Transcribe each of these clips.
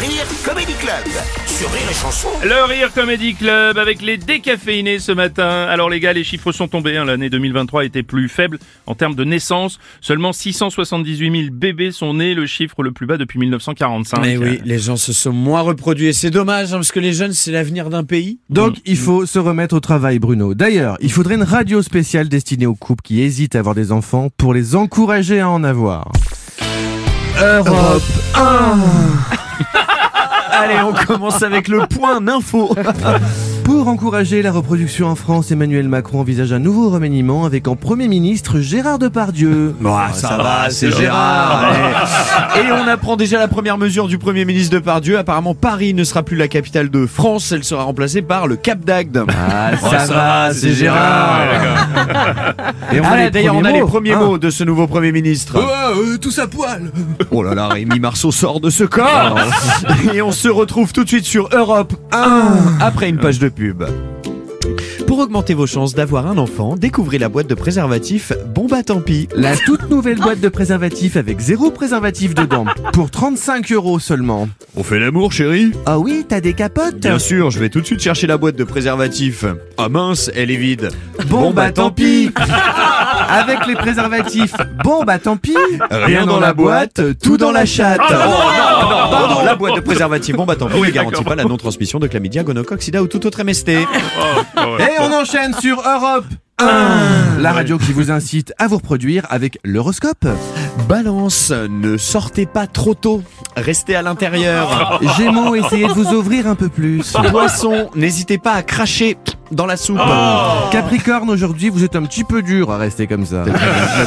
Le Rire Comedy Club sur Rire et Chanson. Le Rire Comedy Club avec les décaféinés ce matin. Alors les gars, les chiffres sont tombés. hein. L'année 2023 était plus faible en termes de naissance. Seulement 678 000 bébés sont nés, le chiffre le plus bas depuis 1945. Mais oui, les gens se sont moins reproduits et c'est dommage hein, parce que les jeunes c'est l'avenir d'un pays. Donc il faut se remettre au travail Bruno. D'ailleurs, il faudrait une radio spéciale destinée aux couples qui hésitent à avoir des enfants pour les encourager à en avoir. Europe 1 Allez, on commence avec le point d'info. Pour encourager la reproduction en France, Emmanuel Macron envisage un nouveau remaniement avec en Premier ministre Gérard Depardieu. Bon, ça, va, c'est Gérard. Et on apprend déjà la première mesure du Premier ministre de Pardieu. Apparemment, Paris ne sera plus la capitale de France, elle sera remplacée par le Cap d'Agde. Ah, ça, va, c'est Gérard. Et on a Ah, les D'ailleurs, on premiers a les mots. premiers Ah. mots de ce nouveau Premier ministre. tout à poil. Oh là là, Rémi Marceau sort de ce corps Et on se retrouve tout de suite sur Europe 1 après une page de pub. Pour augmenter vos chances d'avoir un enfant, découvrez la boîte de préservatifs Bon bah tant pis. La toute nouvelle boîte de préservatifs avec zéro préservatif dedans. Pour 35 euros seulement. On fait l'amour chérie Ah oui, t'as des capotes Bien sûr, je vais tout de suite chercher la boîte de préservatifs. Ah mince, elle est vide. Bon, bah tant pis Avec les préservatifs, bon bah tant pis Rien dans la boîte, tout dans la chatte. Ah, non, Oh, non, non, pardon. non, la boîte de préservatifs Bon bah tant pis Oui, ne garantit d'accord. pas la non-transmission de chlamydia, gonocoque, sida ou tout autre MST. Oh, oh, ouais. Et on enchaîne sur Europe 1 La radio qui vous incite à vous reproduire avec l'horoscope. Balance, ne sortez pas trop tôt. Restez à l'intérieur. Gémeaux, essayez de vous ouvrir un peu plus. Poisson, n'hésitez pas à cracher dans la soupe. Capricorne, aujourd'hui, vous êtes un petit peu dur à rester comme ça.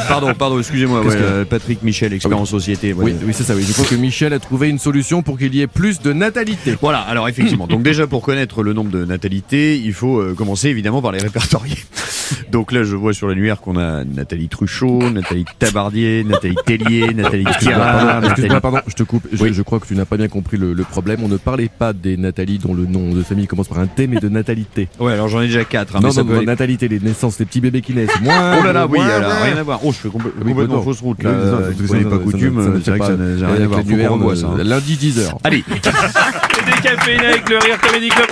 pardon, pardon, excusez-moi. Ouais, que- euh, Patrick Michel, expert en société. ouais. Oui, oui, c'est ça, oui. Je crois que Michel a trouvé une solution pour qu'il y ait plus de natalité. Voilà, alors effectivement. Donc déjà pour connaître le nombre de natalités, il faut euh, commencer évidemment par les répertorier. Donc là, je vois sur l'annuaire qu'on a Nathalie Truchot, Nathalie Tabardier, Nathalie Tellier, Nathalie pardon, Nathalie... pardon, je te coupe. Je, Oui. je crois que tu n'as pas bien compris le, le problème. On ne parlait pas des Nathalie dont le nom de famille commence par un T, mais de natalité. Ouais, alors j'en ai déjà quatre. hein, mais non, ça non, peut non, aller- natalité, les naissances, les petits bébés qui naissent. Moins, Oh là là, oui, moins, alors rien à voir. Oh, je fais complè- Oui, complètement non. fausse route là. Non, Euh, vous ça- pas coutume, euh, c'est vrai que ça n'a rien à voir. hein. Lundi 10h. Allez Les décaféinés avec le Rire Comedy Club.